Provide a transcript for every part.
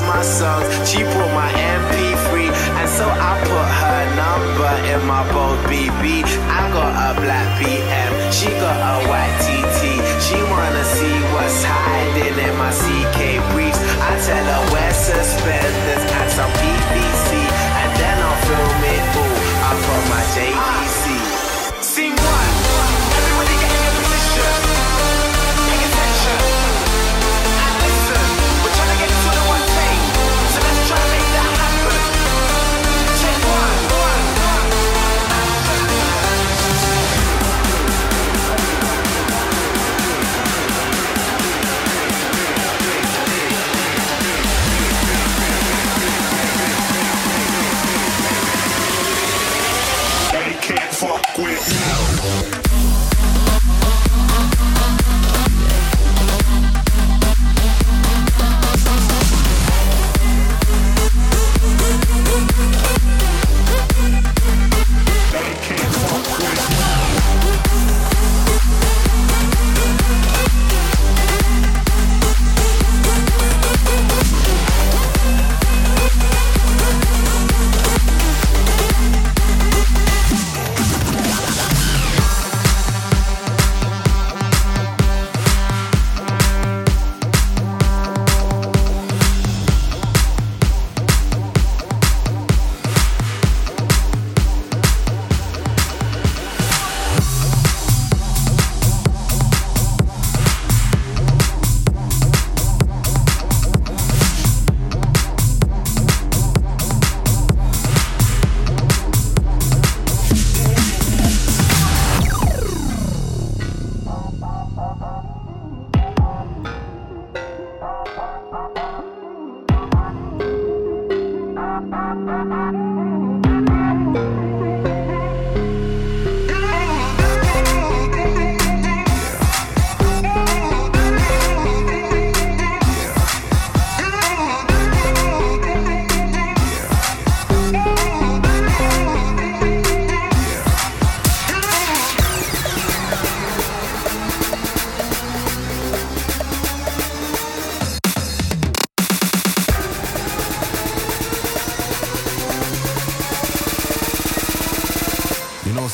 my songs. She put my MP3, and so I put her number in my bold BB. I got a black BM.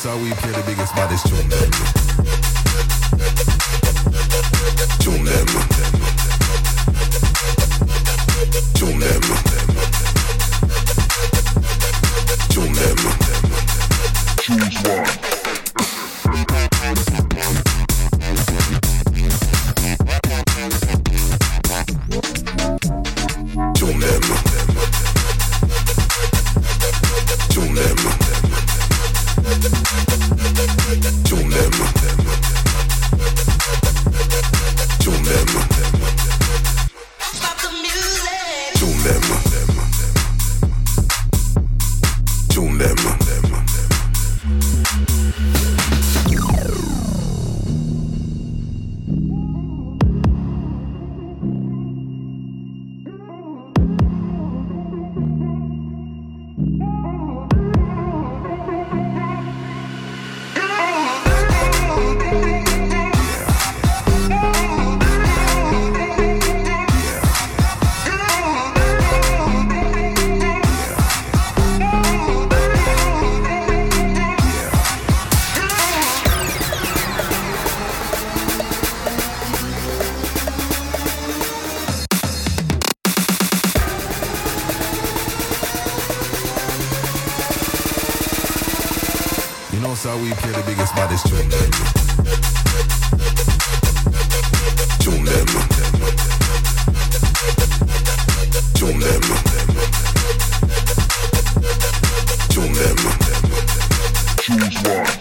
how we play the biggest, baddest tune. Who's one.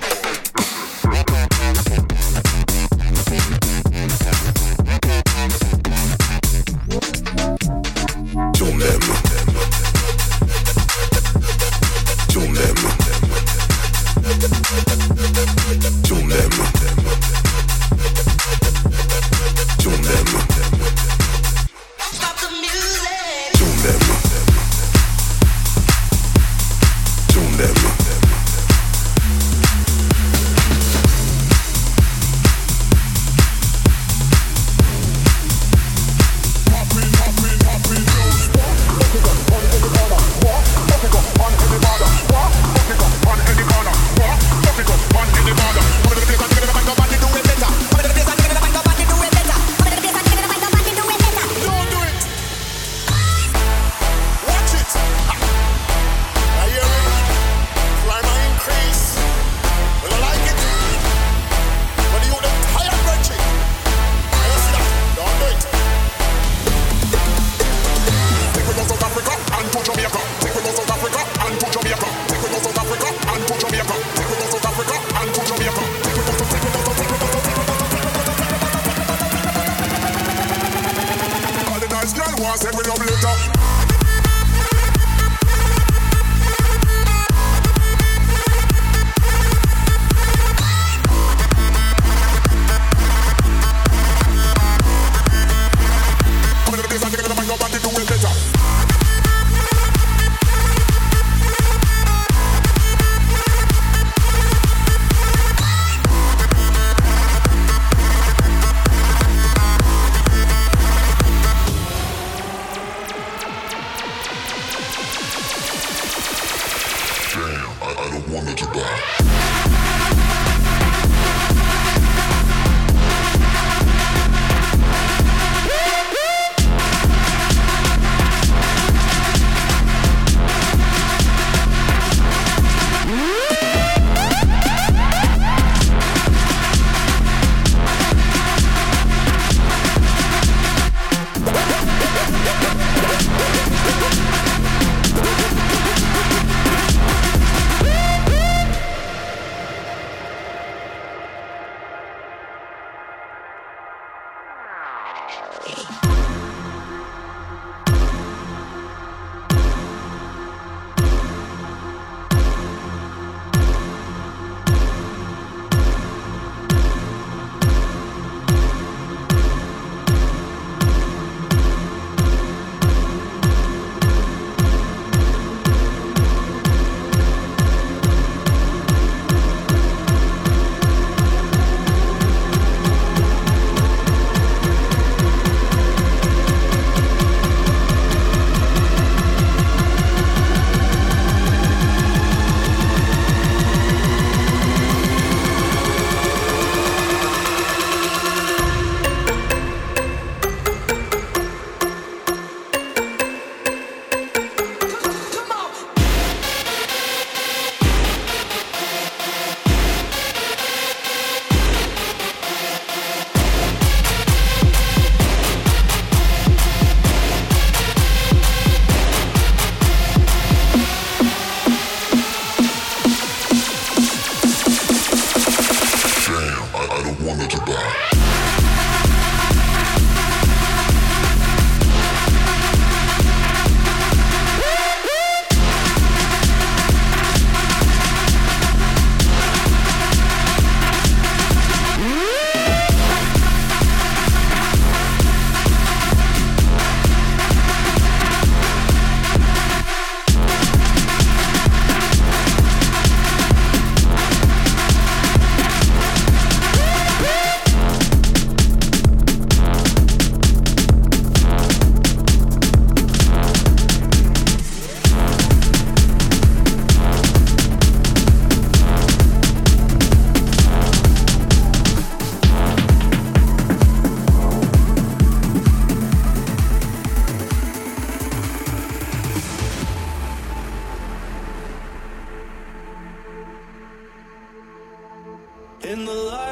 Drive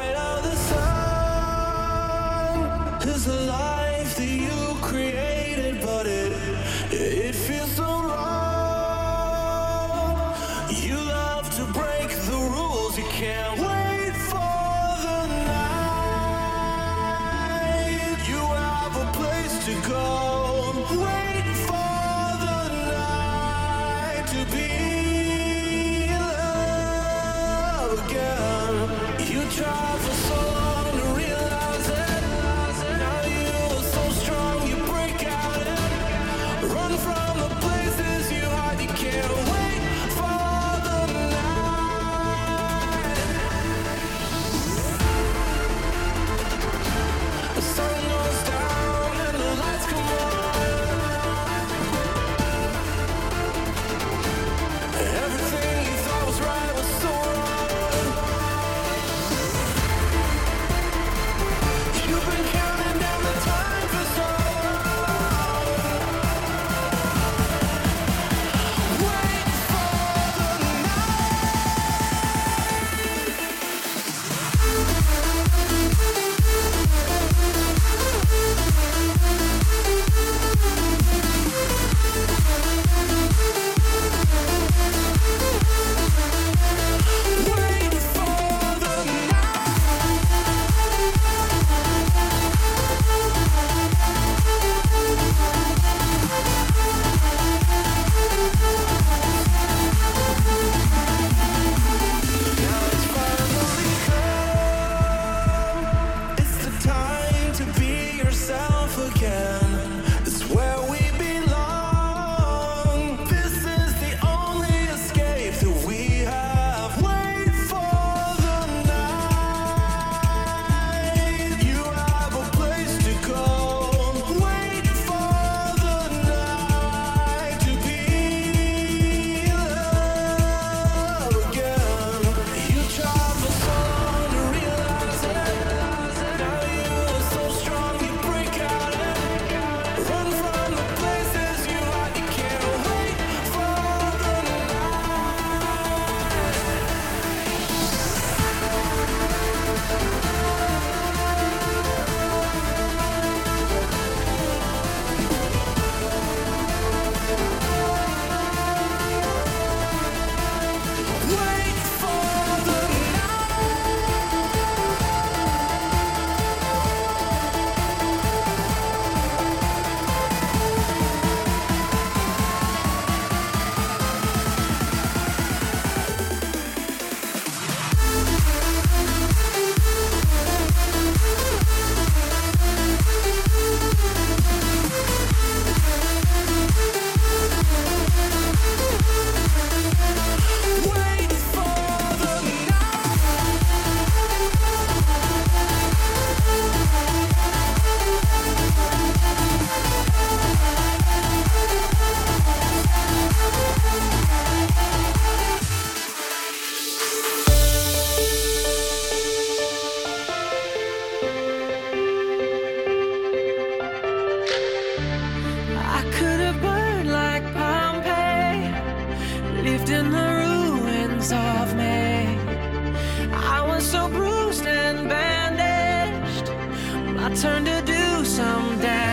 I turn to do someday.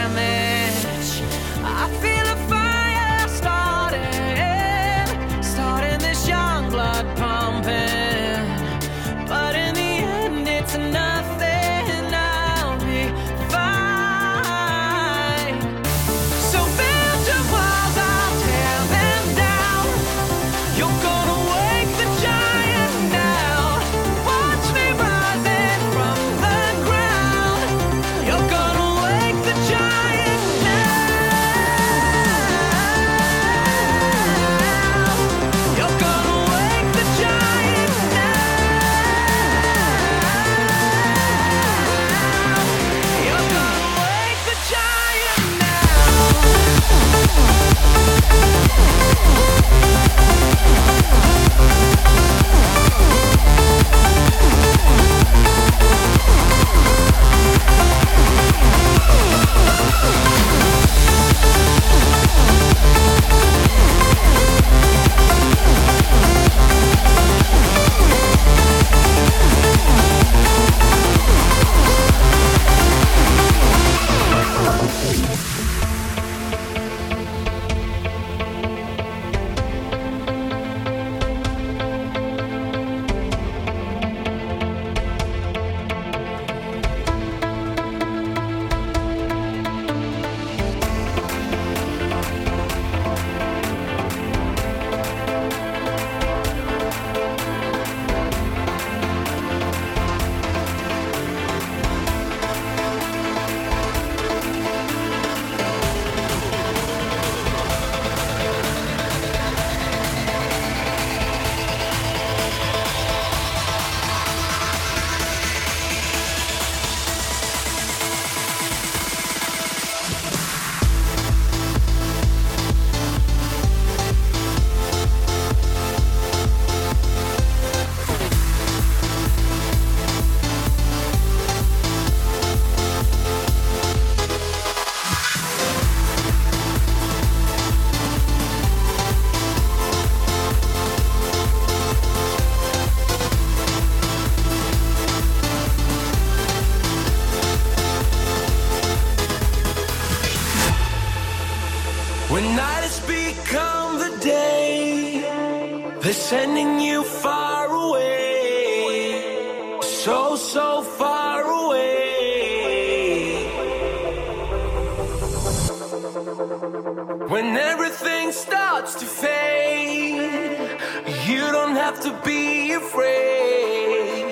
starts to fade, you don't have to be afraid.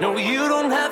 No, you don't have